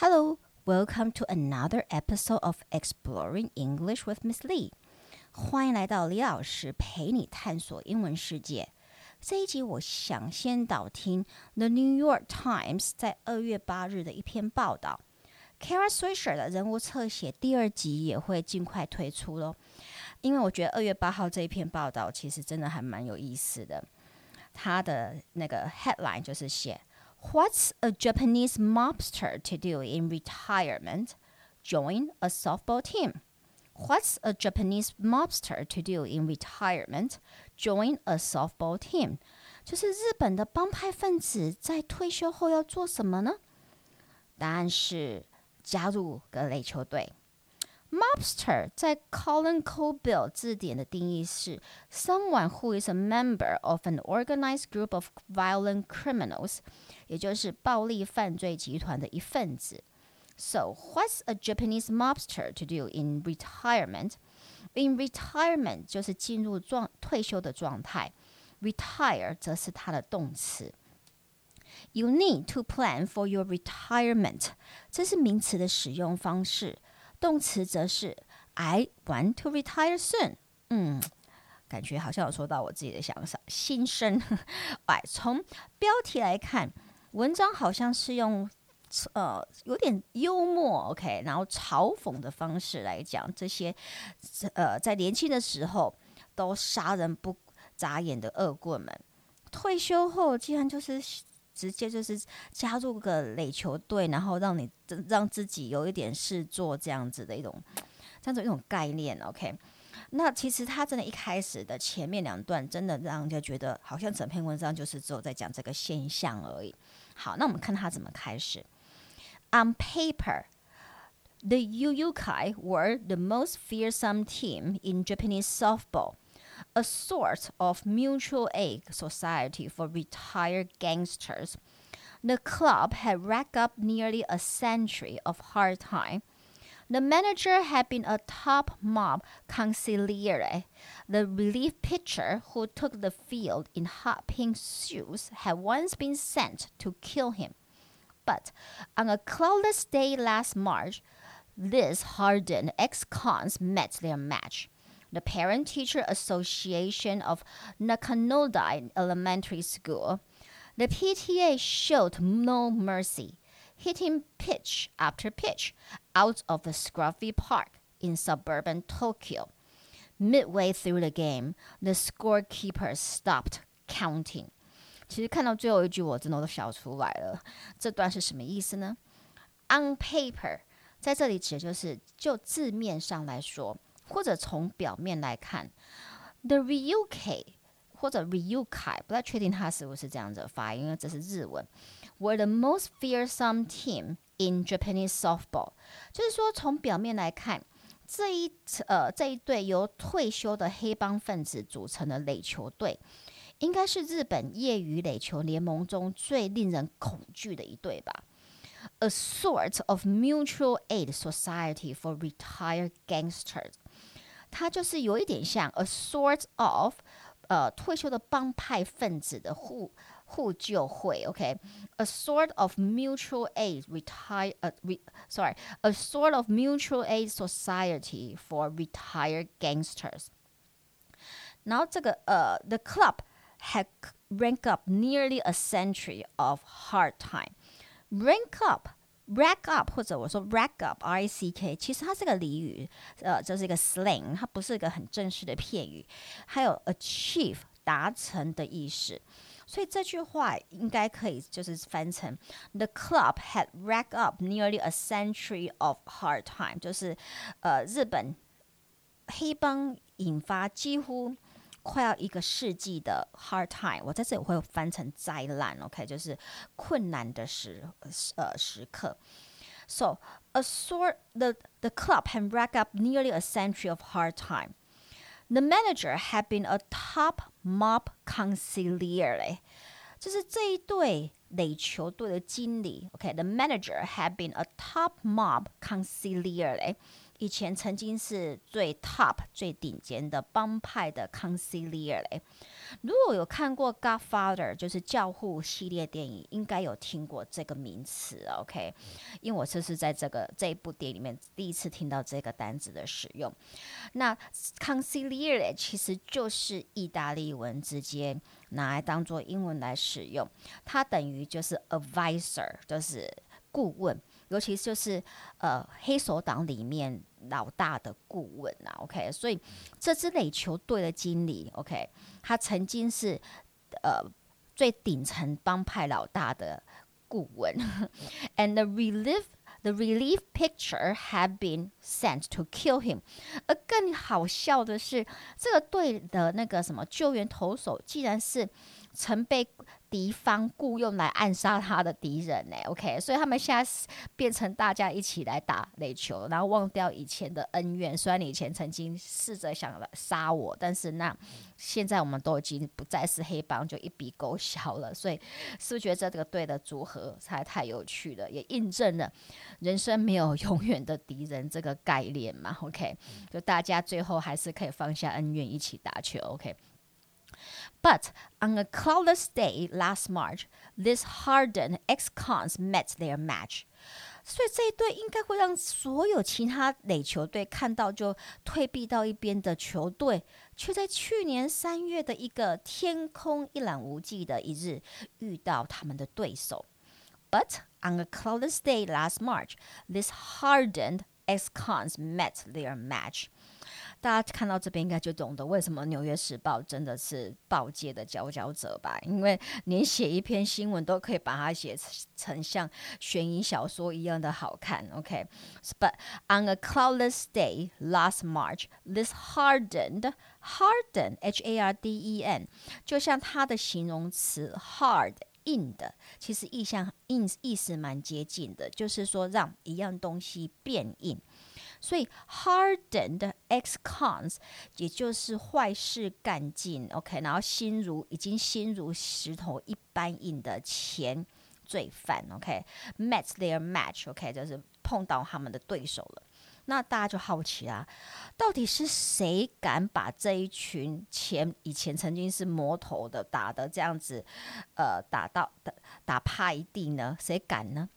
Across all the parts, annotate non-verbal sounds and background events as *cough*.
Hello, welcome to another episode of Exploring English with Miss Lee. 欢迎来到李老师陪你探索英文世界。这一集我想先导听《The New York Times》在二月八日的一篇报道。Kara Swisher 的人物侧写第二集也会尽快推出喽，因为我觉得二月八号这一篇报道其实真的还蛮有意思的。它的那个 headline 就是写 What's a Japanese mobster to do in retirement? Join a softball team. What's a Japanese mobster to do in retirement? Join a softball team. 就是日本的帮派分子在退休后要做什么呢？答案是加入个垒球队。 Mobster 在 Collins COBUILD 字典的定义是 someone who is a member of an organized group of violent criminals，也就是暴力犯罪集团的一份子。So what's a Japanese mobster to do in retirement? In retirement 就是进入状退休的状态，retire 则是它的动词。You need to plan for your retirement，这是名词的使用方式。动词则是 I want to retire soon。嗯，感觉好像有说到我自己的想法、心声。哎，从标题来看，文章好像是用呃有点幽默，OK，然后嘲讽的方式来讲这些呃在年轻的时候都杀人不眨眼的恶棍们，退休后竟然就是。直接就是加入个垒球队，然后让你让自己有一点事做，这样子的一种，这样子一种概念。OK，那其实他真的一开始的前面两段，真的让人家觉得好像整篇文章就是只有在讲这个现象而已。好，那我们看他怎么开始。On paper, the Yuyukai were the most fearsome team in Japanese softball. A sort of mutual aid society for retired gangsters. The club had racked up nearly a century of hard time. The manager had been a top mob consigliere. The relief pitcher who took the field in hot pink shoes had once been sent to kill him. But on a cloudless day last March, these hardened ex-cons met their match the Parent Teacher Association of Nakanodai Elementary School. The PTA showed no mercy, hitting pitch after pitch out of the scruffy park in suburban Tokyo. Midway through the game, the scorekeeper stopped counting. 其实看到最后一句，我真的都笑出来了。这段是什么意思呢？On paper，在这里指的就是就字面上来说， 或者从表面来看，the Ryukai 或者 Ryukai，不太确定它是不是这样子发音，因为这是日文。Were the most fearsome team in Japanese softball，就是说从表面来看，这一呃这一队由退休的黑帮分子组成的垒球队，应该是日本业余垒球联盟中最令人恐惧的一队吧。A sort of mutual aid society for retired gangsters。 它就是有一点像 a sort of，呃，退休的帮派分子的互互救会，OK，a sort of mutual aid retire，呃，re sorry，a sort of mutual aid society for retired gangsters。然后这个呃，the club had ranked up nearly a century of hard time。rank up rack up 或者我说 rack up R A C K，其实它是个俚语，呃，就是一个 slang，它不是一个很正式的片语。还有 achieve 达成的意思，所以这句话应该可以就是翻成 The club had racked up nearly a century of hard time，就是呃日本黑帮引发几乎。快要一个世纪的 hard time，我在这里会翻成灾难，OK，就是困难的时呃时刻。So a sort the the club had racked up nearly a century of hard time. The manager had been a top mob consigliere，嘞，就是这一队垒球队的经理，OK，the manager had been a top mob consigliere，嘞。以前曾经是最 top 最顶尖的帮派的 conciliar 嘞。如果有看过《Godfather》就是教父系列电影，应该有听过这个名词，OK？因为我这是在这个这一部电影里面第一次听到这个单字的使用。那 conciliar 其实就是意大利文直接拿来当做英文来使用，它等于就是 advisor，就是顾问。尤其就是呃黑手党里面老大的顾问啊，OK，所以这支垒球队的经理，OK，他曾经是呃最顶层帮派老大的顾问，and the relief the relief picture had been sent to kill him。而更好笑的是，这个队的那个什么救援投手，既然是曾被敌方雇用来暗杀他的敌人呢？OK，所以他们现在变成大家一起来打垒球，然后忘掉以前的恩怨。虽然你以前曾经试着想来杀我，但是那现在我们都已经不再是黑帮，就一笔勾销了。所以是不是觉得这个队的组合才太有趣了？也印证了人生没有永远的敌人这个概念嘛？OK，就大家最后还是可以放下恩怨，一起打球。OK。But on a cloudless day last March, these hardened ex-cons met their match. 所以这一队应该会让所有其他垒球队看到就退避到一边的球队，却在去年三月的一个天空一览无际的一日遇到他们的对手。But on a cloudless day last March, these hardened ex-cons met their match. 大家看到这边应该就懂得为什么《纽约时报》真的是报界的佼佼者吧？因为连写一篇新闻都可以把它写成像悬疑小说一样的好看。OK，but on a cloudless day last March, this hardened, hardened, H-A-R-D-E-N，就像它的形容词 hard。硬的，其实意象意意思蛮接近的，就是说让一样东西变硬。所以 hardened ex-cons，也就是坏事干尽，OK，然后心如已经心如石头一般硬的前罪犯，OK，met their match，OK，就是碰到他们的对手了。那大家就好奇啊，到底是谁敢把这一群前以前曾经是魔头的打的这样子，呃，打到打打趴一地呢？谁敢呢？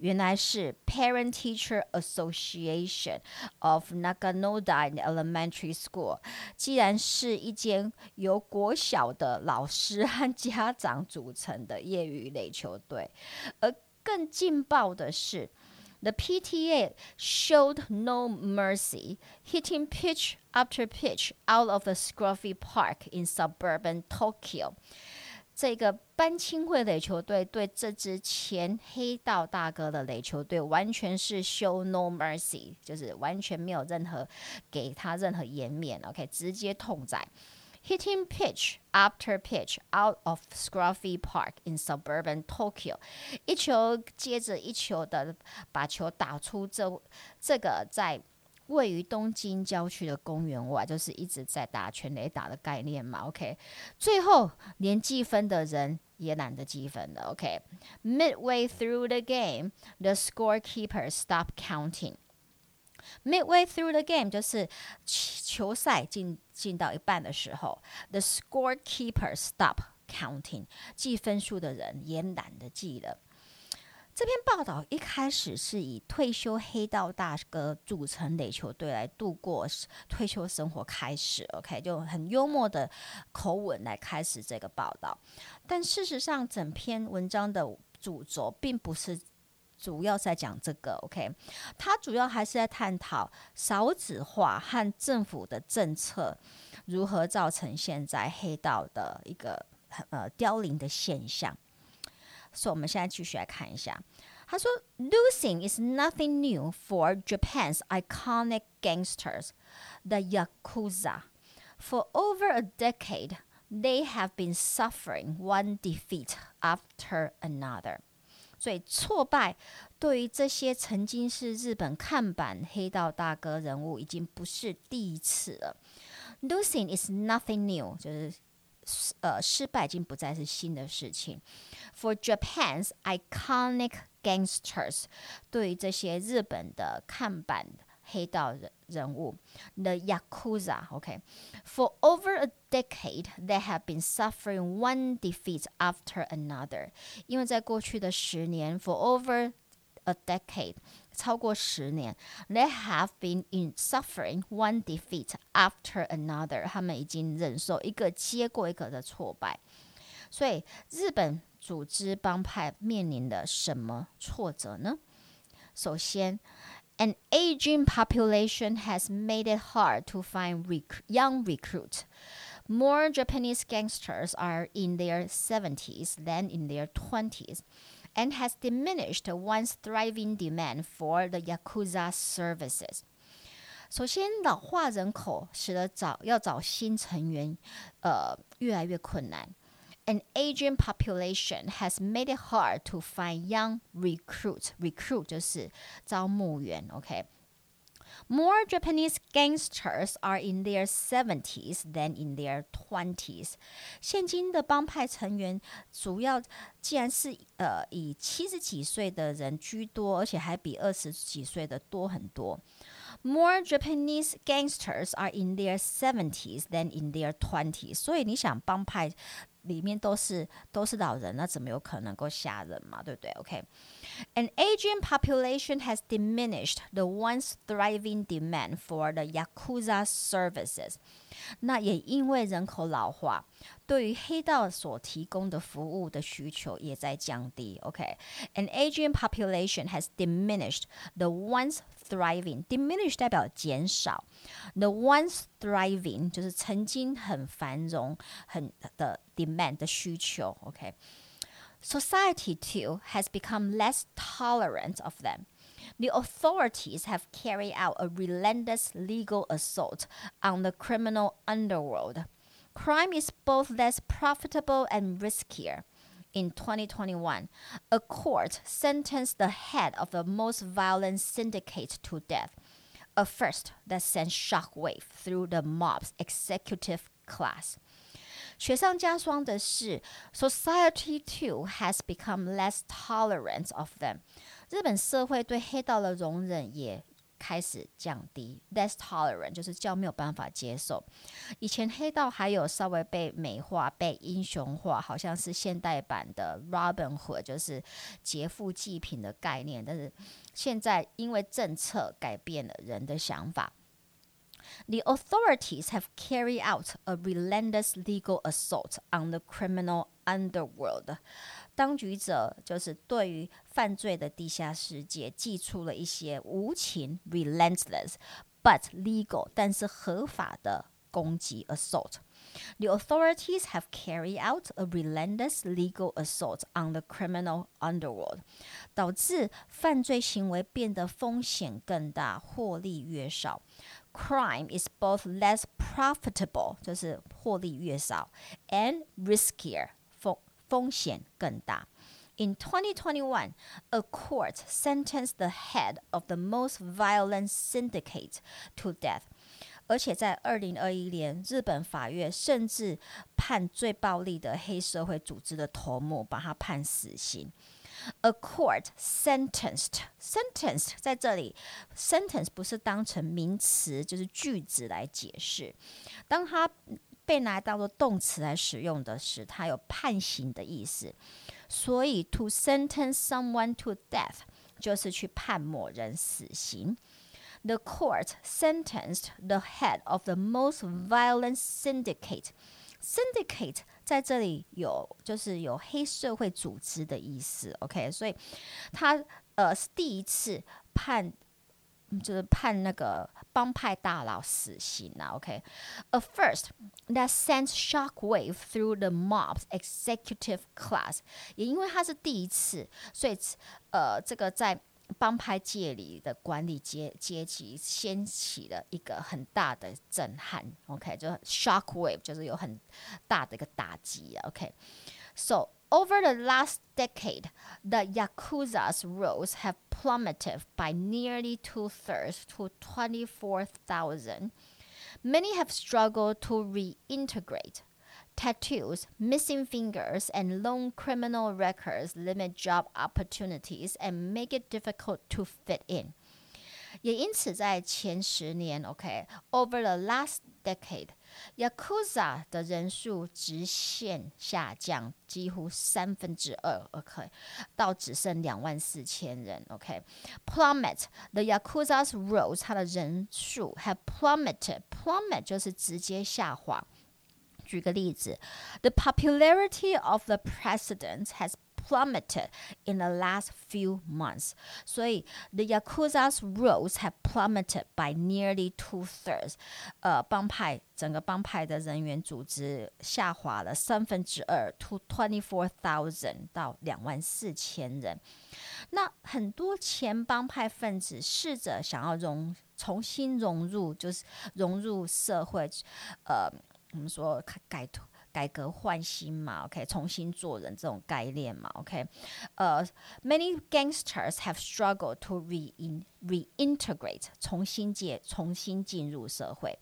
原来是 Parent Teacher Association of Nakanodai Elementary School。既然是一间由国小的老师和家长组成的业余垒球队，而更劲爆的是。The PTA showed no mercy, hitting pitch after pitch out of the scruffy park in suburban Tokyo. 这个班青会垒球队对这支前黑道大哥的垒球队完全是 show no mercy，就是完全没有任何给他任何颜面，OK，直接痛宰，hitting pitch after pitch out of Scruffy Park in suburban Tokyo，一球接着一球的把球打出这这个在。位于东京郊区的公园外，就是一直在打全垒打的概念嘛。OK，最后连计分的人也懒得计分了。OK，midway through the game，the scorekeeper stop counting。midway through the game 就是球赛进进到一半的时候，the scorekeeper stop counting，计分数的人也懒得记了。这篇报道一开始是以退休黑道大哥组成垒球队来度过退休生活开始，OK，就很幽默的口吻来开始这个报道。但事实上，整篇文章的主轴并不是主要在讲这个，OK，它主要还是在探讨少子化和政府的政策如何造成现在黑道的一个呃凋零的现象。所以我们现在继续来看一下。他说：“Losing is nothing new for Japan's iconic gangsters, the yakuza. For over a decade, they have been suffering one defeat after another.” 所以挫败对于这些曾经是日本看板黑道大哥人物，已经不是第一次了。Losing is nothing new，就是 呃，失败已经不再是新的事情。For Japan's iconic gangsters，对于这些日本的看板 黑道人人物，the yakuza。OK，for over a decade they have been suffering one defeat after another。因为在过去的十年，for over a decade， 超过十年，they have been in suffering one defeat after another。他们已经忍受一个接过一个的挫败。所以日本组织帮派面临的什么挫折呢？首先，an aging population has made it hard to find rec young recruits. More Japanese gangsters are in their 70s than in their 20s, and has diminished one's thriving demand for the yakuza services. 首先，老化人口使得找要找新成员，呃，越来越困难。an aging population has made it hard to find young recruits. Recruit 就是招募员，OK。 More Japanese gangsters are in their seventies than in their twenties。现今的帮派成员主要既然是呃以七十几岁的人居多，而且还比二十几岁的多很多。More Japanese gangsters are in their 70s than in their 20s。所以你想帮派里面都是都是老人，那怎么有可能够吓人嘛？对不对？OK，an aging population has diminished the once thriving demand for the yakuza services。那也因为人口老化， 对于黑道所提供的服务的需求也在降低。OK，an aging population has diminished the once thriving。diminish 代表减少，the once thriving 就是曾经很繁荣很的 demand 的需求。OK。Society too has become less tolerant of them. The authorities have carried out a relentless legal assault on the criminal underworld. Crime is both less profitable and riskier. In 2021, a court sentenced the head of the most violent syndicate to death, a first that sent shockwave through the mob's executive class. 雪上加霜的是，society too has become less tolerant of them。日本社会对黑道的容忍也 开始降低，less tolerant 就是较没有办法接受。以前黑道还有稍微被美化、被英雄化，好像是现代版的 Robin Hood，就是劫富济贫的概念。但是现在因为政策改变了人的想法。The authorities have carried out a relentless legal assault on the criminal underworld. 当局者就是对于犯罪的地下世界寄出了一些无情 （relentless） but legal 但是合法的攻击 （assault）。The authorities have carried out a relentless legal assault on the criminal underworld，导致犯罪行为变得风险更大，获利越少。crime is both less profitable，就是获利越少，and riskier， 风风险更大。In 2021, a court sentenced the head of the most violent syndicate to death. 而且在二零二一年，日本法院甚至判最暴力的黑社会组织的头目，把他判死刑。A court sentenced sentenced 在这里，sentence 不是当成名词，就是句子来解释。当它 被拿来当做动词来使用的时，它有判刑的意思。所以，to sentence someone to death 就是去判某人死刑。The court sentenced the head of the most violent syndicate. Syndicate 在这里有就是有黑社会组织的意思，OK，所以他呃是第一次判，就是判那个帮派大佬死刑啊，OK，a first that sends shockwave through the mob's executive class，也因为他是第一次，所以呃这个在。帮派界里的管理阶阶级掀起了一个很大的震撼，OK，就 shock wave，就是有很大的一个打击啊，OK，so Over the last decade, the Yakuza's rolls have plummeted by nearly two thirds to 24,000. Many have struggled to reintegrate. Tattoos, missing fingers, and long criminal records limit job opportunities and make it difficult to fit in. 也因此，在前十年，OK，over、okay, the last decade，Yakuza 的人数直线下降，几乎三分之二，OK，到只剩两万四千人，OK，plummet the Yakuza's roles，它的人数 have plummeted，plummet 就是直接下滑。举个例子，The popularity of the president has plummeted in the last few months. so the Yakuza's rolls have plummeted by nearly two thirds。呃，帮派整个帮派的人员组织下滑了三分之二，to uh, twenty four thousand 到两万四千人。那很多前帮派分子试着想要融重新融入，就是融入社会，呃，我们说改改革换新嘛，OK，重新做人这种概念嘛，OK，呃，many gangsters have struggled to rein reintegrate，重新接重新进入社会。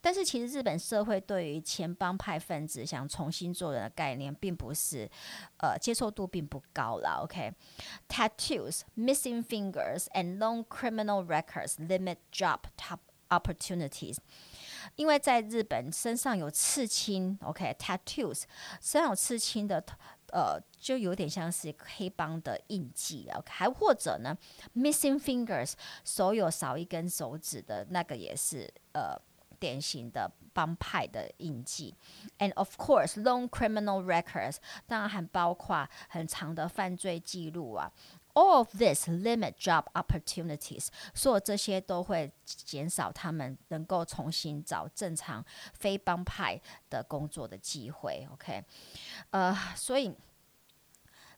但是其实日本社会对于前帮派分子想重新做人的概念，并不是呃接受度并不高了，OK，tattoos、missing fingers and long criminal records limit job to opportunities。因为在日本身上有刺青，OK，tattoos，身上有刺青的，呃，就有点像是黑帮的印记，OK，还或者呢，missing fingers，手有少一根手指的那个也是呃典型的帮派的印记，and of course，long criminal records，当然还包括很长的犯罪记录啊。All of this limit job opportunities，所有这些都会减少他们能够重新找正常非帮派的工作的机会。OK，呃，所以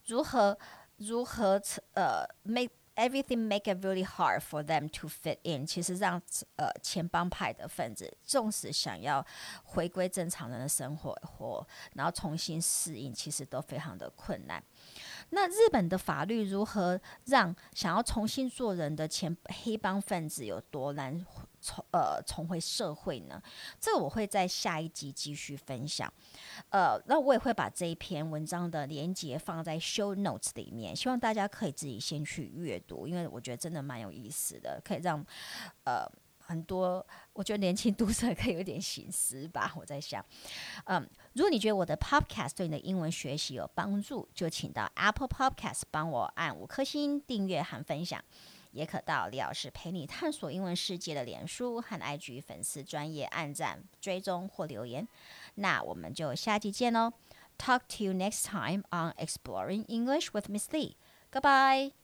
如何如何呃 make everything make it really hard for them to fit in，其实让呃前帮派的分子，纵使想要回归正常人的生活或然后重新适应，其实都非常的困难。那日本的法律如何让想要重新做人的前黑帮分子有多难重呃重回社会呢？这我会在下一集继续分享。呃，那我也会把这一篇文章的连接放在 show notes 里面，希望大家可以自己先去阅读，因为我觉得真的蛮有意思的，可以让呃。很多，*laughs* 我觉得年轻 *laughs* 读者可以有点心思吧。我在想，嗯，如果你觉得我的 Podcast 对你的英文学习有帮助，就请到 Apple Podcast 帮我按五颗星订阅和分享，也可到李老师陪你探索英文世界的脸书和 IG 粉丝专业按赞追踪或留言。那我们就下期见喽！Talk to you next time on Exploring English with Miss Lee. Goodbye.